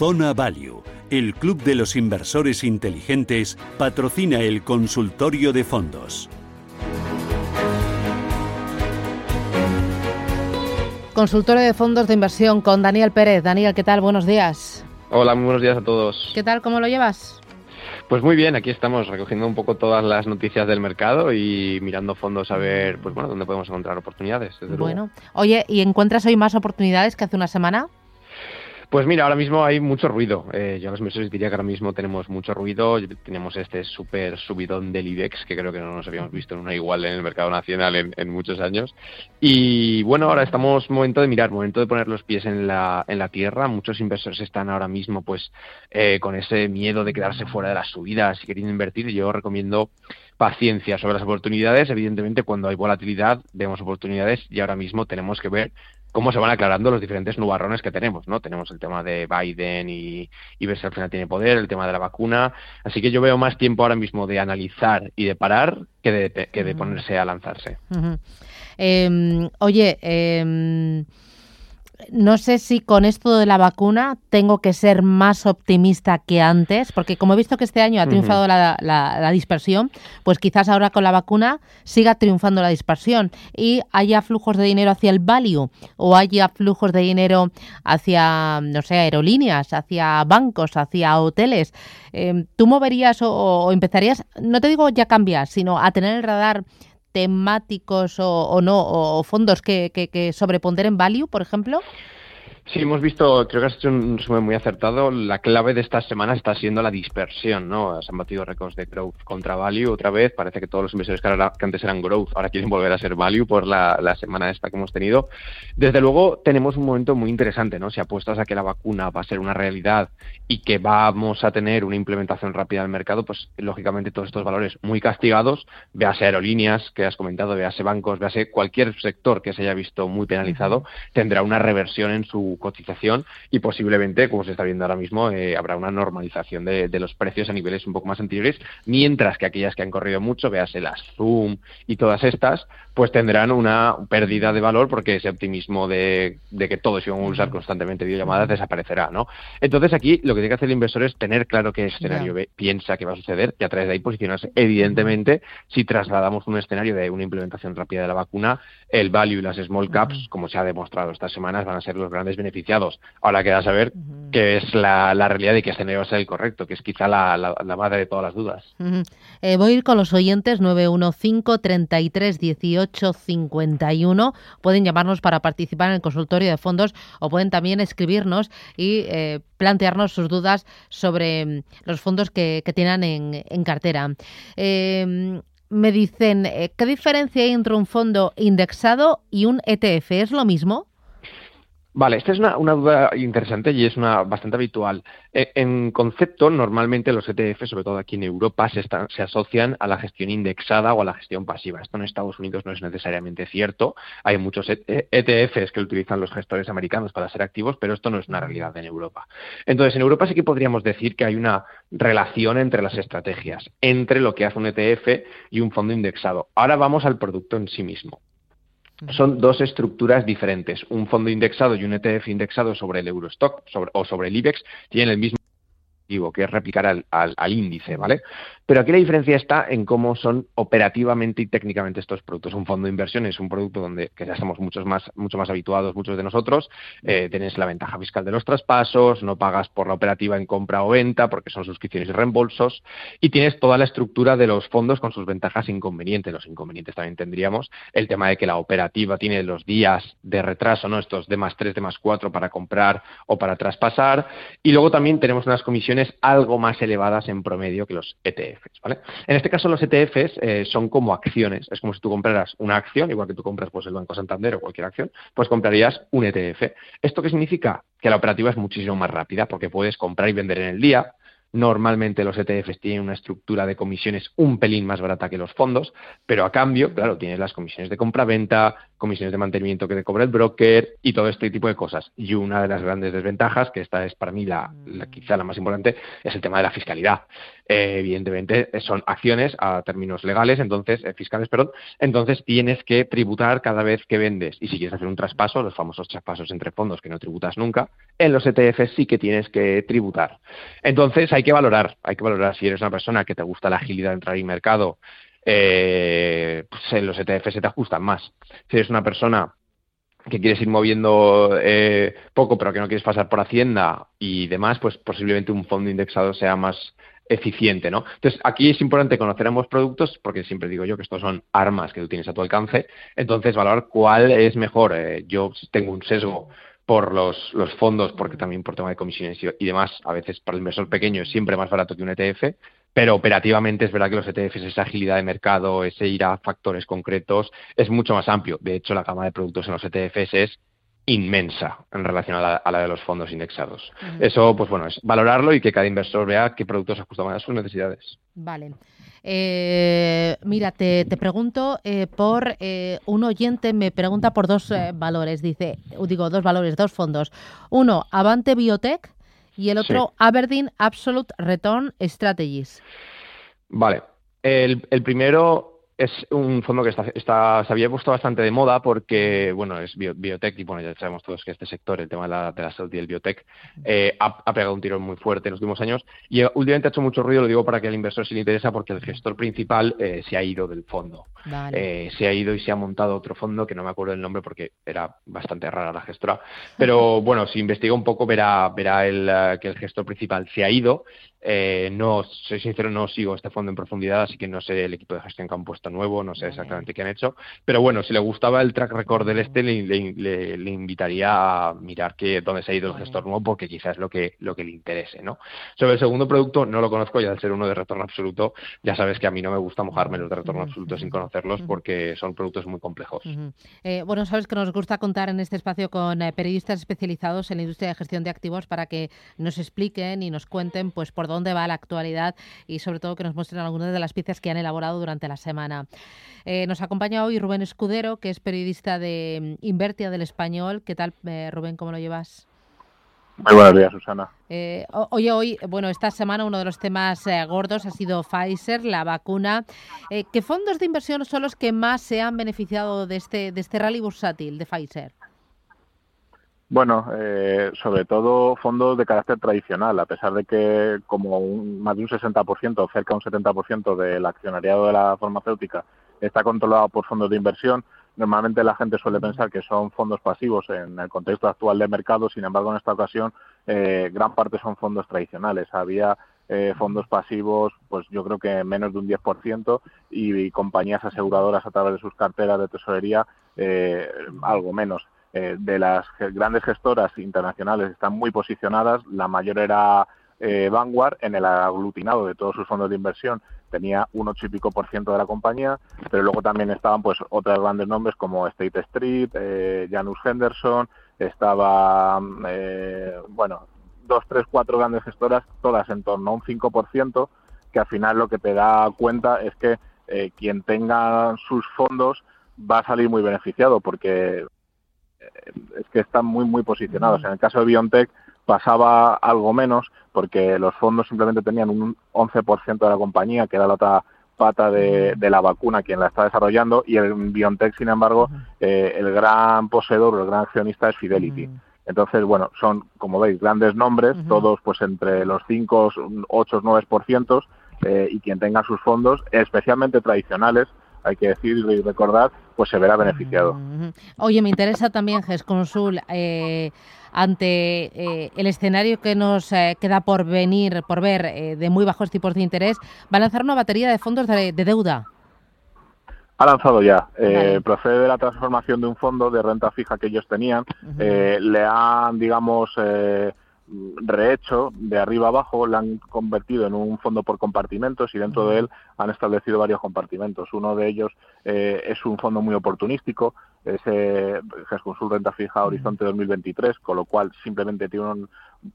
Zona Value, el club de los inversores inteligentes, patrocina el consultorio de fondos. Consultorio de fondos de inversión con Daniel Pérez. Daniel, ¿qué tal? Buenos días. Hola, muy buenos días a todos. ¿Qué tal? ¿Cómo lo llevas? Pues muy bien, aquí estamos recogiendo un poco todas las noticias del mercado y mirando fondos a ver, pues bueno, dónde podemos encontrar oportunidades. bueno, oye, ¿y encuentras hoy más oportunidades que hace una semana? Pues mira, ahora mismo hay mucho ruido. Eh, yo a los inversores diría que ahora mismo tenemos mucho ruido. Tenemos este súper subidón del IBEX, que creo que no nos habíamos visto en una igual en el mercado nacional en, muchos años. Y bueno, ahora estamos momento de mirar, momento de poner los pies en la, en la tierra. Muchos inversores están ahora mismo pues eh, con ese miedo de quedarse fuera de las subidas y queriendo invertir. Yo recomiendo paciencia sobre las oportunidades. Evidentemente, cuando hay volatilidad, vemos oportunidades y ahora mismo tenemos que ver cómo se van aclarando los diferentes nubarrones que tenemos, ¿no? Tenemos el tema de Biden y, y ver si al final tiene poder, el tema de la vacuna. Así que yo veo más tiempo ahora mismo de analizar y de parar que de, que de ponerse a lanzarse. Em, oye, eh, no sé si con esto de la vacuna tengo que ser más optimista que antes, porque como he visto que este año ha triunfado la, dispersión, pues quizás ahora con la vacuna siga triunfando la dispersión y haya flujos de dinero hacia el value o haya flujos de dinero hacia, no sé, aerolíneas, hacia bancos, hacia hoteles. Em, ¿Tú moverías o, o empezarías, no te digo ya cambiar, sino a tener el radar temáticos o, no, o fondos que, que, que sobreponderen value, por ejemplo? Sí, hemos visto, creo que has hecho un resumen muy acertado. La clave de estas semanas está siendo la dispersión, ¿no? Se han batido récords de growth contra value otra vez. Parece que todos los inversores que, antes eran growth ahora quieren volver a ser value por la, la, semana esta que hemos tenido. Desde luego, tenemos un momento muy interesante, ¿no? Si apuestas a que la vacuna va a ser una realidad y que vamos a tener una implementación rápida del mercado, pues lógicamente todos estos valores muy castigados, véase aerolíneas que has comentado, véase bancos, véase cualquier sector que se haya visto muy penalizado, tendrá una reversión en su cotización y posiblemente, como se está viendo ahora mismo, eh, habrá una normalización de, los precios a niveles un poco más anteriores, mientras que aquellas que han corrido mucho, véase las Zoom y todas estas, pues tendrán una pérdida de valor porque ese optimismo de, que todos iban a usar constantemente videollamadas desaparecerá, ¿no? Entonces aquí lo que tiene que hacer el inversor es tener claro qué escenario piensa que va a suceder y a través de ahí posicionarse. Evidentemente, si trasladamos un escenario de una implementación rápida de la vacuna, el value y las small caps, como se ha demostrado estas semanas, van a ser los grandes beneficiados. Ahora queda saber qué es la, realidad y va a ser el correcto, que es quizá la, madre de todas las dudas. Eh, voy a ir con los oyentes 915 33 18 851. Pueden llamarnos para participar en el consultorio de fondos o pueden también escribirnos y eh, plantearnos sus dudas sobre mm, los fondos que, que tienen en, cartera. Eh, me dicen, eh, ¿qué diferencia hay entre un fondo indexado y un ETF? ¿Es lo mismo? Vale, esta es una, duda interesante y es una bastante habitual. E, en concepto, normalmente los ETF, sobre todo aquí en Europa, se, se, asocian a la gestión indexada o a la gestión pasiva. Esto en Estados Unidos no es necesariamente cierto. Hay muchos ETFs que utilizan los gestores americanos para ser activos, pero esto no es una realidad en Europa. Entonces, en Europa sí que podríamos decir que hay una relación entre las estrategias, entre lo que hace un ETF y un fondo indexado. Ahora vamos al producto en sí mismo son dos estructuras diferentes. Un fondo indexado y un ETF indexado sobre el Eurostock o sobre el IBEX tienen el mismo que es replicar al, al, índice, ¿vale? Pero aquí la diferencia está en cómo son operativamente y técnicamente estos productos. Un fondo de inversión es un producto donde que ya estamos muchos más, mucho más habituados, muchos de nosotros. Eh, tienes la ventaja fiscal de los traspasos, no pagas por la operativa en compra o venta porque son suscripciones y reembolsos, y tienes toda la estructura de los fondos con sus ventajas e inconvenientes. Los inconvenientes también tendríamos el tema de que la operativa tiene los días de retraso, ¿no? Estos de más 3, de más 4 para comprar o para traspasar. Y luego también tenemos unas comisiones algo más elevadas en promedio que los ETFs, ¿vale? En este caso los ETFs eh, son como acciones, es como si tú compraras una acción, igual que tú compras pues el Banco Santander o cualquier acción, pues comprarías un ETF. ¿Esto qué significa? Que la operativa es muchísimo más rápida porque puedes comprar y vender en el día, Normalmente los ETFs tienen una estructura de comisiones un pelín más barata que los fondos, pero a cambio, claro, tienes las comisiones de compra-venta, comisiones de mantenimiento que te cobra el broker y todo este tipo de cosas. Y una de las grandes desventajas, que esta es para mí la, quizá la más importante, es el tema de la fiscalidad. Eh, evidentemente son acciones a términos legales, entonces eh, fiscales, perdón, entonces tienes que tributar cada vez que vendes. Y si quieres hacer un traspaso, los famosos traspasos entre fondos que no tributas nunca, en los ETFs sí que tienes que tributar. Entonces hay que valorar, hay que valorar si eres una persona que te gusta la agilidad de entrar en mercado eh, pues los ETF se te ajustan más. Si eres una persona que quieres ir moviendo eh, poco, pero que no quieres pasar por Hacienda y demás, pues posiblemente un fondo indexado sea más eficiente, ¿no? Entonces, aquí es importante conocer ambos productos, porque siempre digo yo que estos son armas que tú tienes a tu alcance, entonces valorar cuál es mejor. Eh, yo tengo un sesgo por los, los, fondos, porque también por tema de comisiones y, demás, a veces para el inversor pequeño es siempre más barato que un ETF, pero operativamente es verdad que los ETFs, esa agilidad de mercado, ese ir a factores concretos, es mucho más amplio. De hecho, la gama de productos en los ETFs es inmensa en relación a la, de los fondos indexados. Eso, pues bueno, es valorarlo y que cada inversor vea qué productos ajustan a sus necesidades. Vale. Eh, mira, te, pregunto eh, por eh, un oyente me pregunta por dos valores, dice, digo dos valores, dos fondos. Uno, Avante Biotech y el otro Aberdeen Absolute Return Strategies. Vale. El, el primero es un fondo que está, se había puesto bastante de moda porque, bueno, es biotech y, bueno, ya sabemos todos que este sector, el tema de la, de la salud y el biotech, eh, ha, pegado un tirón muy fuerte en los últimos años y eh, últimamente ha hecho mucho ruido, lo digo para que al inversor se le interesa porque el gestor principal eh, se ha ido del fondo. se ha ido y se ha montado otro fondo que no me acuerdo el nombre porque era bastante rara la gestora, pero bueno, si investiga un poco verá, verá el, que el gestor principal se ha ido eh, no, soy sincero, no sigo este fondo en profundidad, así que no sé el equipo de gestión que han puesto nuevo, no sé exactamente qué han hecho. Pero bueno, si le gustaba el track record del este, le, invitaría a mirar que, dónde se ha ido el gestor nuevo, porque quizás es lo que, lo que le interese. ¿no? Sobre el segundo producto, no lo conozco, y al ser uno de retorno absoluto, ya sabes que a mí no me gusta mojarme los de retorno absoluto sin conocerlos, porque son productos muy complejos. Eh, bueno, sabes que nos gusta contar en este espacio con eh, periodistas especializados en la industria de gestión de activos para que nos expliquen y nos cuenten pues por dónde va la actualidad y sobre todo que nos muestren algunas de las piezas que han elaborado durante la semana. Eh, nos acompaña hoy Rubén Escudero, que es periodista de mm, Invertia del Español. ¿Qué tal, eh, Rubén? ¿Cómo lo llevas? Muy buenos días, Susana. Eh, oye, hoy, bueno, esta semana uno de los temas eh, gordos ha sido Pfizer, la vacuna. ¿Qué fondos de inversión son los que más se han beneficiado de este, de este rally bursátil de Pfizer? Bueno, eh, sobre todo fondos de carácter tradicional, a pesar de que como más de un 60%, cerca de un 70% del accionariado de la farmacéutica está controlado por fondos de inversión, normalmente la gente suele pensar que son fondos pasivos en el contexto actual de mercado, sin embargo en esta ocasión eh, gran parte son fondos tradicionales. Había eh, fondos pasivos, pues yo creo que menos de un 10% y, compañías aseguradoras a través de sus carteras de tesorería algo menos. Eh, de las grandes gestoras internacionales están muy posicionadas. La mayor era eh, Vanguard en el aglutinado de todos sus fondos de inversión tenía un ocho y pico por ciento de la compañía, pero luego también estaban pues otros grandes nombres como State Street, eh, Janus Henderson, estaba eh, bueno dos, tres, cuatro grandes gestoras, todas en torno a un 5%, que al final lo que te da cuenta es que quien tenga sus fondos va a salir muy beneficiado porque es que están muy, muy posicionados. En el caso de BioNTech pasaba algo menos porque los fondos simplemente tenían un 11% de la compañía, que era la otra pata de, la vacuna quien la está desarrollando, y el BioNTech, sin embargo, eh, el gran poseedor, el gran accionista es Fidelity. Entonces, bueno, son, como veis, grandes nombres, todos pues entre los 5, 8, 9%, eh, y quien tenga sus fondos, especialmente tradicionales, hay que decir y recordar, pues se verá beneficiado. Oye, me interesa también, GESConsul, eh, ante eh, el escenario que nos eh, queda por venir, por ver, eh, de muy bajos tipos de interés, va a lanzar una batería de fondos de, deuda. Ha lanzado ya. procede de la transformación de un fondo de renta fija que ellos tenían. le han, digamos, rehecho de arriba abajo, lo han convertido en un fondo por compartimentos y dentro de él han establecido varios compartimentos. Uno de ellos eh, es un fondo muy oportunístico, es eh, Gesconsul Renta Fija Horizonte 2023, con lo cual simplemente tiene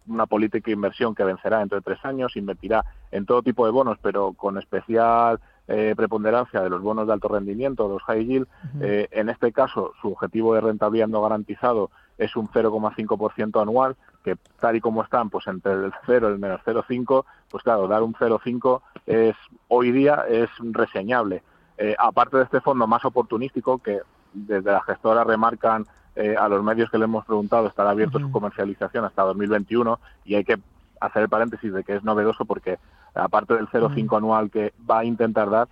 una política de inversión que vencerá dentro de tres años, invertirá en todo tipo de bonos, pero con especial eh, preponderancia de los bonos de alto rendimiento, los high yield. Eh, en este caso, su objetivo de rentabilidad no garantizado es un 0,5% anual, que tal y como están, pues entre el 0 y el menos 0,5, pues claro, dar un 0,5 es hoy día es reseñable. Eh, aparte de este fondo más oportunístico, que desde la gestora remarcan a los medios que le hemos preguntado, estará abierto su comercialización hasta 2021 y hay que hacer el paréntesis de que es novedoso porque aparte del 0,5 anual que va a intentar dar,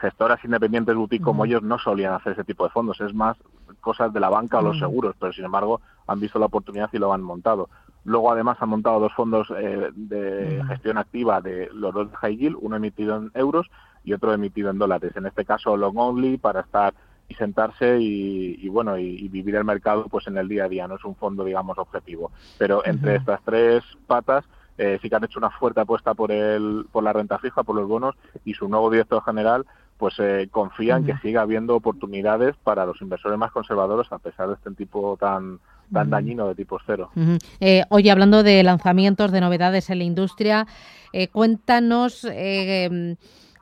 gestoras independientes boutique como ellos no solían hacer ese tipo de fondos, es más cosas de la banca o los seguros, pero sin embargo han visto la oportunidad y lo han montado. Luego además han montado dos fondos eh, de gestión activa de los dos de high yield, uno emitido en euros y otro emitido en dólares. En este caso long only para estar y sentarse y, bueno y, vivir el mercado pues en el día a día. No es un fondo digamos objetivo. Pero entre estas tres patas eh, sí que han hecho una fuerte apuesta por el, por la renta fija, por los bonos, y su nuevo director general pues eh, confía en que siga habiendo oportunidades para los inversores más conservadores a pesar de este tipo tan tan dañino de tipo cero. Eh, oye, hablando de lanzamientos, de novedades en la industria, cuéntanos em,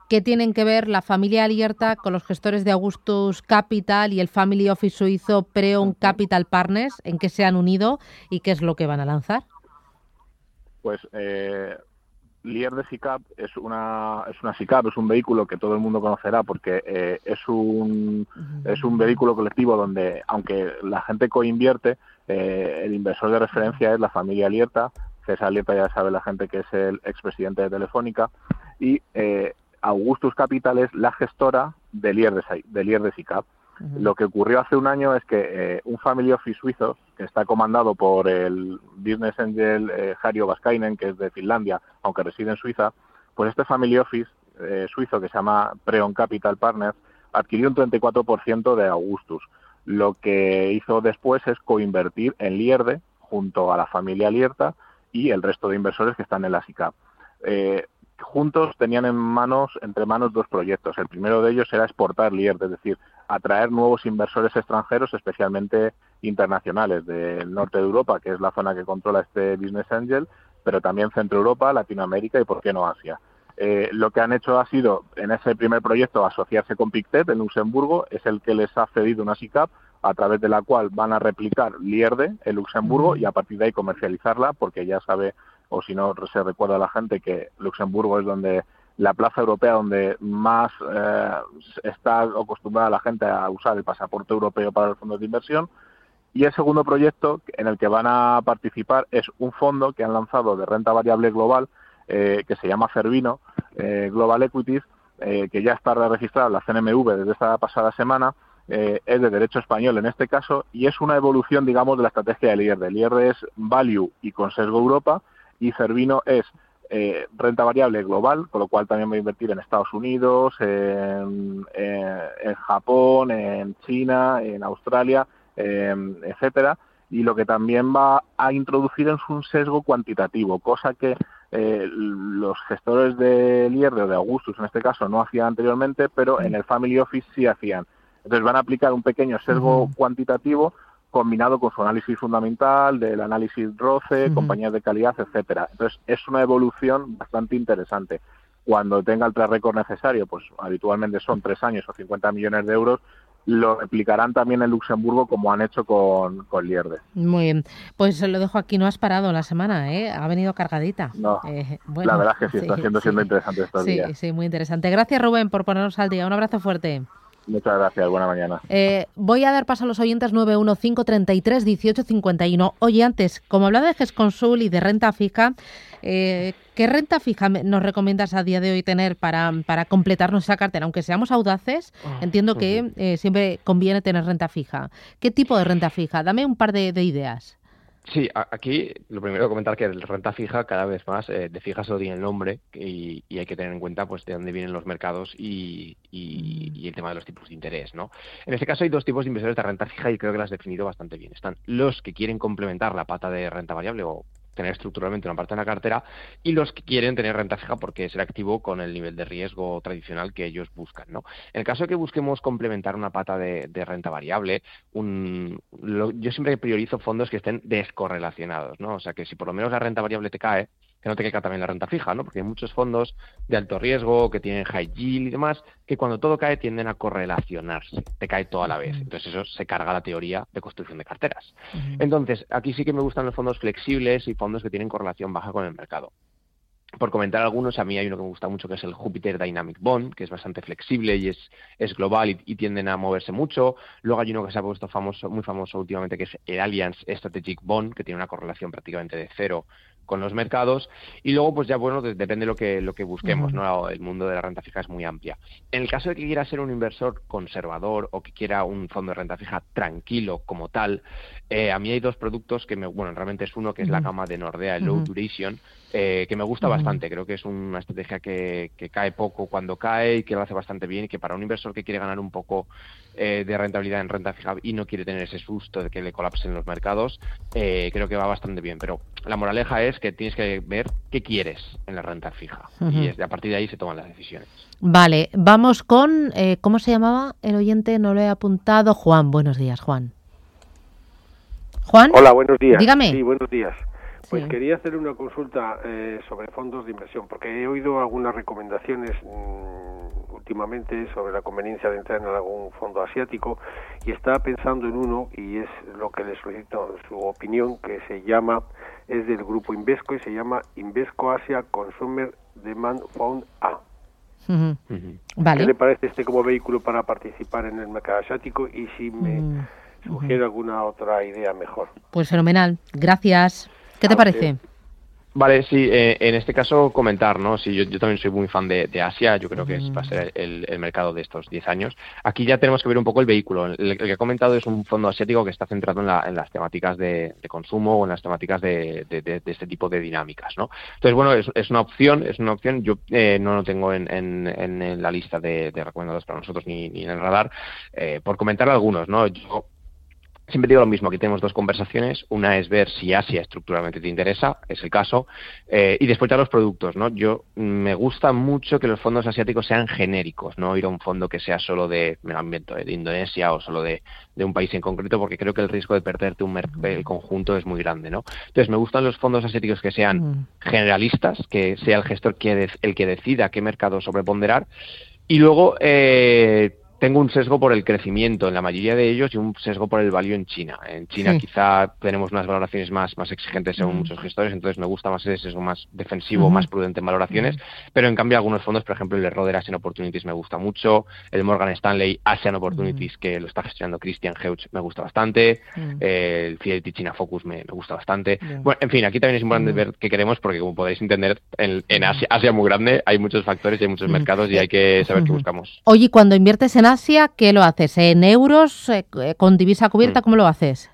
qué tienen que ver la familia Alierta con los gestores de Augustus Capital y el Family Office suizo Preon Capital Partners, en qué se han unido y qué es lo que van a lanzar. Pues eh, Lier de SICAP es una es una SICAP, es un vehículo que todo el mundo conocerá porque eh, es un es un vehículo colectivo donde aunque la gente coinvierte eh, el inversor de referencia es la familia Lierta, César Lierta ya sabe la gente que es el expresidente de Telefónica. Y eh, Augustus Capital es la gestora de Lier de, de, Lier de SICAP. Lo que ocurrió hace un año es que eh, un family office suizo, está comandado por el business angel eh, Hario Vaskainen, que es de Finlandia, aunque reside en Suiza, pues este family office eh, suizo que se llama Preon Capital Partners adquirió un 34% de Augustus. Lo que hizo después es coinvertir en Lierde junto a la familia Lierta y el resto de inversores que están en la SICAP. Eh, juntos tenían en manos, entre manos dos proyectos. El primero de ellos era exportar Lierde, es decir, atraer nuevos inversores extranjeros, especialmente internacionales, del norte de Europa, que es la zona que controla este Business Angel, pero también Centro Europa, Latinoamérica y, por qué no, Asia. Eh, lo que han hecho ha sido, en ese primer proyecto, asociarse con Pictet en Luxemburgo, es el que les ha cedido una SICAP, a través de la cual van a replicar Lierde en Luxemburgo y a partir de ahí comercializarla, porque ya sabe, o si no se recuerda a la gente, que Luxemburgo es donde la plaza europea donde más eh, está acostumbrada la gente a usar el pasaporte europeo para los fondos de inversión. Y el segundo proyecto en el que van a participar es un fondo que han lanzado de renta variable global eh, que se llama Fervino eh, Global Equities, que ya está registrado en la CNMV desde esta pasada semana. es de derecho español en este caso y es una evolución, digamos, de la estrategia del IRD. El IRD es Value y con Europa y Cervino es eh, renta variable global, con lo cual también voy a invertir en Estados Unidos, en, Japón, en China, en Australia, etcétera. Y lo que también va a introducir es un sesgo cuantitativo, cosa que eh, los gestores del IR o de Augustus en este caso no hacían anteriormente, pero en el Family Office sí hacían. Entonces van a aplicar un pequeño sesgo cuantitativo combinado con su análisis fundamental, del análisis ROCE, compañías de calidad, etcétera. Entonces, es una evolución bastante interesante. Cuando tenga el track record necesario, pues habitualmente son tres años o 50 millones de euros, lo replicarán también en Luxemburgo como han hecho con, con Lierde. Muy bien, pues lo dejo aquí, no has parado la semana, ¿eh? ha venido cargadita. No, eh, la verdad es que sí, está siendo, siendo interesante estos sí, días. Sí, muy interesante. Gracias Rubén por ponernos al día, un abrazo fuerte. Muchas gracias, buena mañana. Eh, voy a dar paso a los oyentes 915331851. Oye, antes, como hablaba de GESConsul y de renta fija, eh, ¿qué renta fija nos recomiendas a día de hoy tener para, para completar esa cartera? Aunque seamos audaces, ah, entiendo que eh, siempre conviene tener renta fija. ¿Qué tipo de renta fija? Dame un par de ideas. Sí, aquí lo primero comentar que el renta fija cada vez más eh, de fija solo tiene el nombre y, hay que tener en cuenta pues de dónde vienen los mercados y, y, el tema de los tipos de interés, ¿no? En este caso hay dos tipos de inversores de renta fija y creo que las has definido bastante bien. Están los que quieren complementar la pata de renta variable o tener estructuralmente una parte en la cartera, y los que quieren tener renta fija porque es activo con el nivel de riesgo tradicional que ellos buscan. ¿no? En el caso de que busquemos complementar una pata de, renta variable, un, yo siempre priorizo fondos que estén descorrelacionados, ¿no? O sea, que si por lo menos la renta variable te cae, que no te caiga también la renta fija, ¿no? Porque hay muchos fondos de alto riesgo que tienen high yield y demás, que cuando todo cae tienden a correlacionarse, te cae todo a la vez. Entonces eso se carga la teoría de construcción de carteras. Entonces, aquí sí que me gustan los fondos flexibles y fondos que tienen correlación baja con el mercado. Por comentar algunos, a mí hay uno que me gusta mucho que es el Jupiter Dynamic Bond, que es bastante flexible y es, es global y, tienden a moverse mucho. Luego hay uno que se ha puesto famoso, muy famoso últimamente que es el Allianz Strategic Bond, que tiene una correlación prácticamente de cero con los mercados y luego pues ya bueno depende de lo que lo que busquemos no el mundo de la renta fija es muy amplia. En el caso de que quiera ser un inversor conservador o que quiera un fondo de renta fija tranquilo como tal eh, a mí hay dos productos que me bueno realmente es uno que es la gama de Nordea el Low Duration eh, que me gusta bastante. Creo que es una estrategia que, que cae poco cuando cae y que lo hace bastante bien y que para un inversor que quiere ganar un poco eh, de rentabilidad en renta fija y no quiere tener ese susto de que le colapsen los mercados, eh, creo que va bastante bien. Pero la moraleja es que tienes que ver qué quieres en la renta fija y a partir de ahí se toman las decisiones. Vale, vamos con, eh, ¿cómo se llamaba el oyente? No lo he apuntado. Juan, buenos días, Juan. Juan. Hola, buenos días. Dígame. Sí, buenos días. Pues quería hacer una consulta sobre fondos de inversión, porque he oído algunas recomendaciones mm, últimamente sobre la conveniencia de entrar en algún fondo asiático y estaba pensando en uno y es lo que le solicito su opinión que se llama es del grupo Invesco y se llama Invesco Asia Consumer Demand Fund A. ¿Qué le parece este como vehículo para participar en el mercado asiático y si me mm, sugiere alguna otra idea mejor? Pues fenomenal, gracias. ¿Qué te parece? Vale, sí, eh, en este caso comentar, ¿no? Sí, yo, también soy muy fan de, Asia, yo creo que va a ser el, mercado de estos 10 años. Aquí ya tenemos que ver un poco el vehículo. El, que he comentado es un fondo asiático que está centrado en, las temáticas de, consumo o en las temáticas de, este tipo de dinámicas, ¿no? Entonces, bueno, es, una opción, es una opción. Yo eh, no lo tengo en, la lista de, recomendados para nosotros ni, en el radar. Eh, por comentar algunos, ¿no? Yo Siempre digo lo mismo, aquí tenemos dos conversaciones. Una es ver si Asia estructuralmente te interesa, es el caso, eh, y después ya los productos, ¿no? Yo mm, me gusta mucho que los fondos asiáticos sean genéricos, no ir a un fondo que sea solo de, me de Indonesia o solo de, un país en concreto, porque creo que el riesgo de perderte un el conjunto es muy grande, ¿no? Entonces me gustan los fondos asiáticos que sean mm. generalistas, que sea el gestor que el que decida qué mercado sobreponderar, y luego eh, tengo un sesgo por el crecimiento en la mayoría de ellos y un sesgo por el value en China. En China quizá tenemos unas valoraciones más, más exigentes según muchos gestores, entonces me gusta más ese sesgo más defensivo, más prudente en valoraciones, pero en cambio algunos fondos, por ejemplo el de Roder Asian Opportunities me gusta mucho, el Morgan Stanley Asian Opportunities que lo está gestionando Christian Heuch me gusta bastante, el Fidelity China Focus me, gusta bastante. Bueno, en fin, aquí también es importante ver qué queremos porque como podéis entender, en, Asia, Asia muy grande hay muchos factores y hay muchos mercados y hay que saber qué buscamos. Oye, cuando inviertes en Asia, ¿qué lo haces? ¿En euros? Eh, eh, ¿Con divisa cubierta? Mm. ¿Cómo lo haces?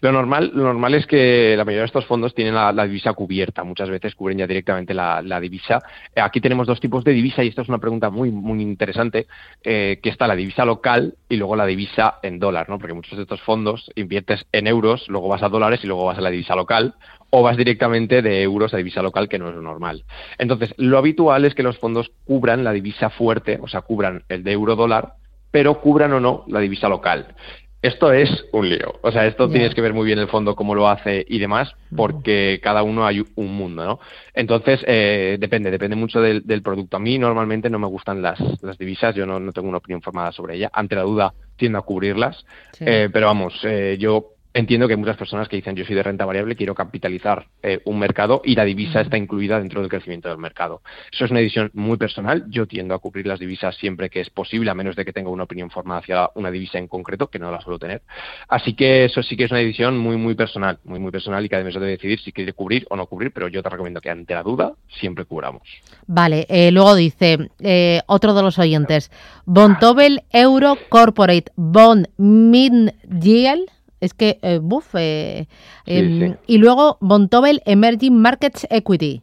Lo normal, lo normal es que la mayoría de estos fondos tienen la, divisa cubierta. Muchas veces cubren ya directamente la, divisa. Eh, aquí tenemos dos tipos de divisa y esta es una pregunta muy, muy interesante, que está la divisa local y luego la divisa en dólar, ¿no? Porque muchos de estos fondos inviertes en euros, luego vas a dólares y luego vas a la divisa local o vas directamente de euros a divisa local, que no es lo normal. Entonces, lo habitual es que los fondos cubran la divisa fuerte, o sea, cubran el de euro dólar pero cubran o no la divisa local. Esto es un lío. O sea, esto tienes que ver muy bien el fondo cómo lo hace y demás, porque cada uno hay un mundo, ¿no? Entonces, eh, depende, depende mucho del, producto. A mí normalmente no me gustan las, las divisas, yo no, tengo una opinión formada sobre ella. Ante la duda, tiendo a cubrirlas. Eh, pero vamos, eh, yo Entiendo que hay muchas personas que dicen yo soy de renta variable, quiero capitalizar eh, un mercado y la divisa está incluida dentro del crecimiento del mercado. Eso es una decisión muy personal. Yo tiendo a cubrir las divisas siempre que es posible, a menos de que tenga una opinión formada hacia una divisa en concreto, que no la suelo tener. Así que eso sí que es una decisión muy, muy personal, muy, muy personal y que además de decidir si quiere cubrir o no cubrir, pero yo te recomiendo que ante la duda siempre cubramos. Vale, eh, luego dice eh, otro de los oyentes, Bontobel Euro Corporate Bond Min Yield es que, eh, buf. Eh, em, y luego Bontobel Emerging Markets Equity.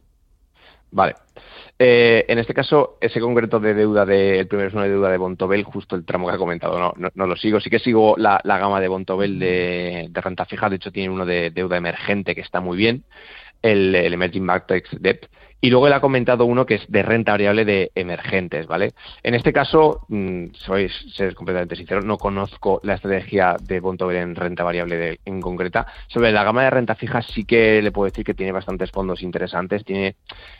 Vale. Eh, en este caso, ese concreto de deuda, de, el primero es una deuda de Bontobel, justo el tramo que ha comentado, no, no, lo sigo. Sí que sigo la, gama de Bontobel de, renta fija, de hecho tiene uno de deuda emergente que está muy bien. el, el Emerging Markets Debt, y luego él ha comentado uno que es de renta variable de emergentes, ¿vale? En este caso, mm, soy ser completamente sincero, no conozco la estrategia de Bontobel en renta variable en concreta. Sobre la gama de renta fija sí que le puedo decir que tiene bastantes fondos interesantes, tiene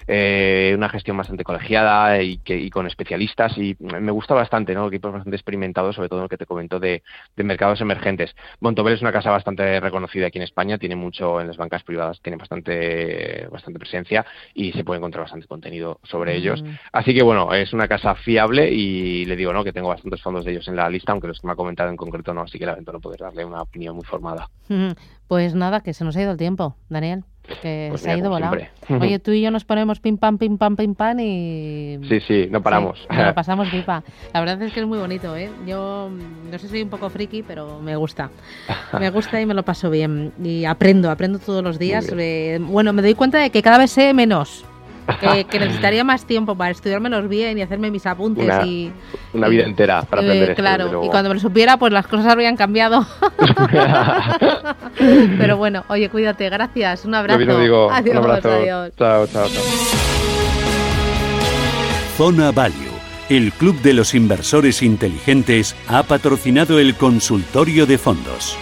eh, una gestión bastante colegiada y, que, con especialistas y me gusta bastante, ¿no? Equipos bastante experimentados, sobre todo lo que te comento de, mercados emergentes. Bontobel es una casa bastante reconocida aquí en España, tiene mucho en las bancas privadas, tiene bastante, bastante presencia y se puede encontrar bastante contenido sobre ellos. Mm. Así que bueno, es una casa fiable y le digo no que tengo bastantes fondos de ellos en la lista, aunque los que me ha comentado en concreto no, así que lamento no poder darle una opinión muy formada. Pues nada, que se nos ha ido el tiempo, Daniel que pues se ha ido volando. Oye, tú y yo nos ponemos pim pam, pim pam, pim pam y... Sí, sí, no paramos. lo pasamos pipa. La verdad es que es muy bonito, ¿eh? Yo no sé si soy un poco friki, pero me gusta. Me gusta y me lo paso bien. Y aprendo, aprendo todos los días. Eh, bueno, me doy cuenta de que cada vez sé menos que, necesitaría más tiempo para estudiármelos bien y hacerme mis apuntes una, y una vida entera para aprender claro y cuando me lo supiera pues las cosas habrían cambiado. Pero bueno oye cuídate gracias un abrazo. adiós, un abrazo. adiós. chao chao chao. Zona Value el Club de los Inversores Inteligentes ha patrocinado el consultorio de fondos.